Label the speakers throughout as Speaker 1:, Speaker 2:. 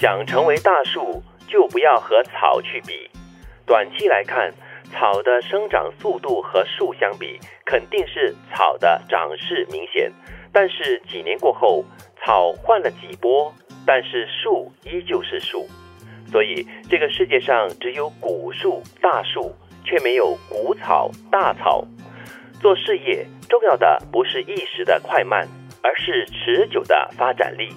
Speaker 1: 想成为大树，就不要和草去比。短期来看，草的生长速度和树相比，肯定是草的长势明显。但是几年过后，草换了几波，但是树依旧是树。所以这个世界上只有古树、大树，却没有古草、大草。做事业重要的不是一时的快慢，而是持久的发展力。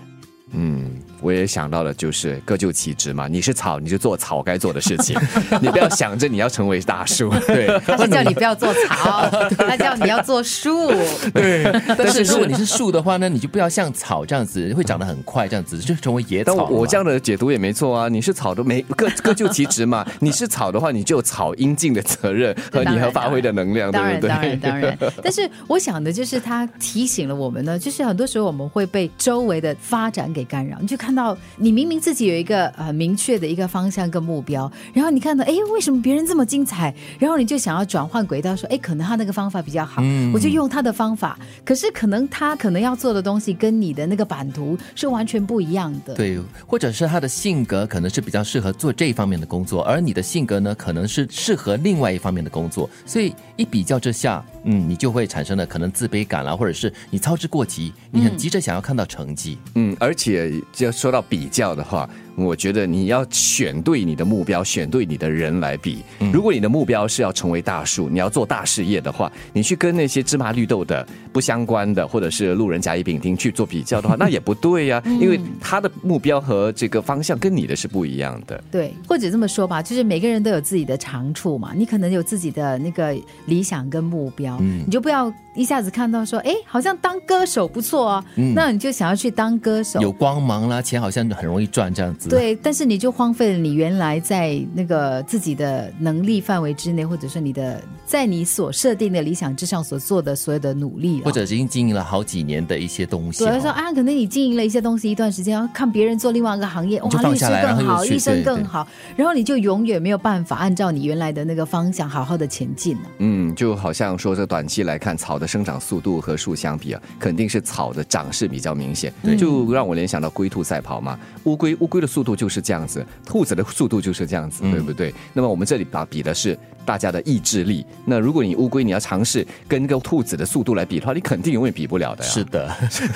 Speaker 2: 我也想到了，就是各就其职嘛。你是草，你就做草该做的事情，你不要想着你要成为大树。对，
Speaker 3: 他是叫你不要做草，他叫你要做树。
Speaker 4: 对，但是如果你是树的话呢，你就不要像草这样子会长得很快，这样子就成为野草。
Speaker 2: 我这样的解读也没错啊。你是草都没各各就其职嘛。你是草的话，你就有草应尽的责任和你和发挥的能量，对不对？
Speaker 3: 当然，当然。但是我想的就是他提醒了我们呢，就是很多时候我们会被周围的发展给干扰，你就看。看到你明明自己有一个呃明确的一个方向跟目标，然后你看到哎为什么别人这么精彩，然后你就想要转换轨道，说哎可能他那个方法比较好，嗯我就用他的方法。可是可能他可能要做的东西跟你的那个版图是完全不一样的。
Speaker 4: 对，或者是他的性格可能是比较适合做这一方面的工作，而你的性格呢可能是适合另外一方面的工作，所以一比较之下，嗯，你就会产生了可能自卑感啦，或者是你操之过急，你很急着想要看到成绩，
Speaker 2: 嗯，而且就。说到比较的话。我觉得你要选对你的目标，选对你的人来比。如果你的目标是要成为大树，你要做大事业的话，你去跟那些芝麻绿豆的不相关的，或者是路人甲乙丙丁去做比较的话，那也不对呀。因为他的目标和这个方向跟你的是不一样的。
Speaker 3: 对，或者这么说吧，就是每个人都有自己的长处嘛。你可能有自己的那个理想跟目标，你就不要一下子看到说，哎，好像当歌手不错啊，那你就想要去当歌手，
Speaker 4: 有光芒啦，钱好像很容易赚这样子。
Speaker 3: 对，但是你就荒废了你原来在那个自己的能力范围之内，或者是你的在你所设定的理想之上所做的所有的努力，
Speaker 4: 或者已经经营了好几年的一些东西。
Speaker 3: 有人说啊，可能你经营了一些东西一段时间，要看别人做另外一个行业，哇，律师更好，医生更好，然后你就永远没有办法按照你原来的那个方向好好的前进了。
Speaker 2: 嗯，就好像说这短期来看，草的生长速度和树相比啊，肯定是草的长势比较明显，就让我联想到龟兔赛跑嘛，乌龟乌龟的速度就是这样子，兔子的速度就是这样子，对不对？那么我们这里把比的是大家的意志力。那如果你乌龟你要尝试跟个兔子的速度来比的话，你肯定永远比不了的。
Speaker 4: 是的，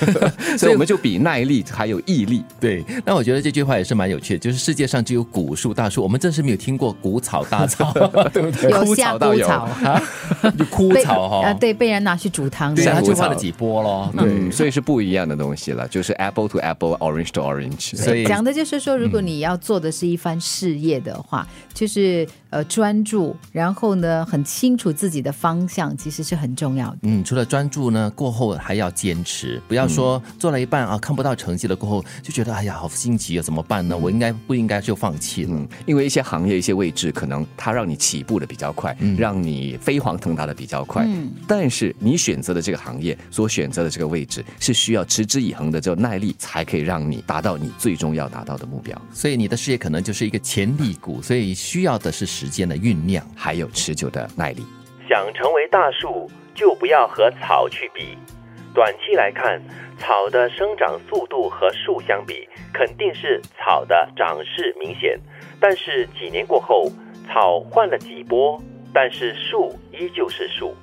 Speaker 2: 所以我们就比耐力还有毅力。
Speaker 4: 对，那我觉得这句话也是蛮有趣的，就是世界上只有古树大树，我们真是没有听过古草大草，
Speaker 2: 对 不对？
Speaker 3: 有下枯草，
Speaker 4: 就枯草哈。
Speaker 3: 啊，对，被人拿去煮汤，
Speaker 4: 对，他就换了几波咯。
Speaker 2: 对，所以是不一样的东西了，就是 apple to apple，orange to orange。
Speaker 3: 所以讲的就是说，如果你要做的是一番事业的话，就是呃专注，然后呢很清楚自己的方向，其实是很重要的。
Speaker 4: 嗯，除了专注呢，过后还要坚持，不要说做了一半啊看不到成绩了过后就觉得哎呀好心急啊，怎么办呢？我应该不应该就放弃了？嗯，
Speaker 2: 因为一些行业一些位置可能它让你起步的比较快，让你飞黄腾达的比较快。嗯，但是你选择的这个行业所选择的这个位置是需要持之以恒的这个耐力，才可以让你达到你最终要达到的目标。
Speaker 4: 所以你的事业可能就是一个潜力股，所以需要的是时间的酝酿，
Speaker 2: 还有持久的耐力。
Speaker 1: 想成为大树，就不要和草去比。短期来看，草的生长速度和树相比，肯定是草的长势明显。但是几年过后，草换了几波，但是树依旧是树。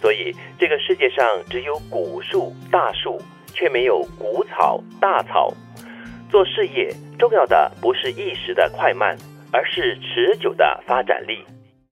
Speaker 1: 所以这个世界上只有古树、大树，却没有古草、大草。做事业重要的不是一时的快慢，而是持久的发展力。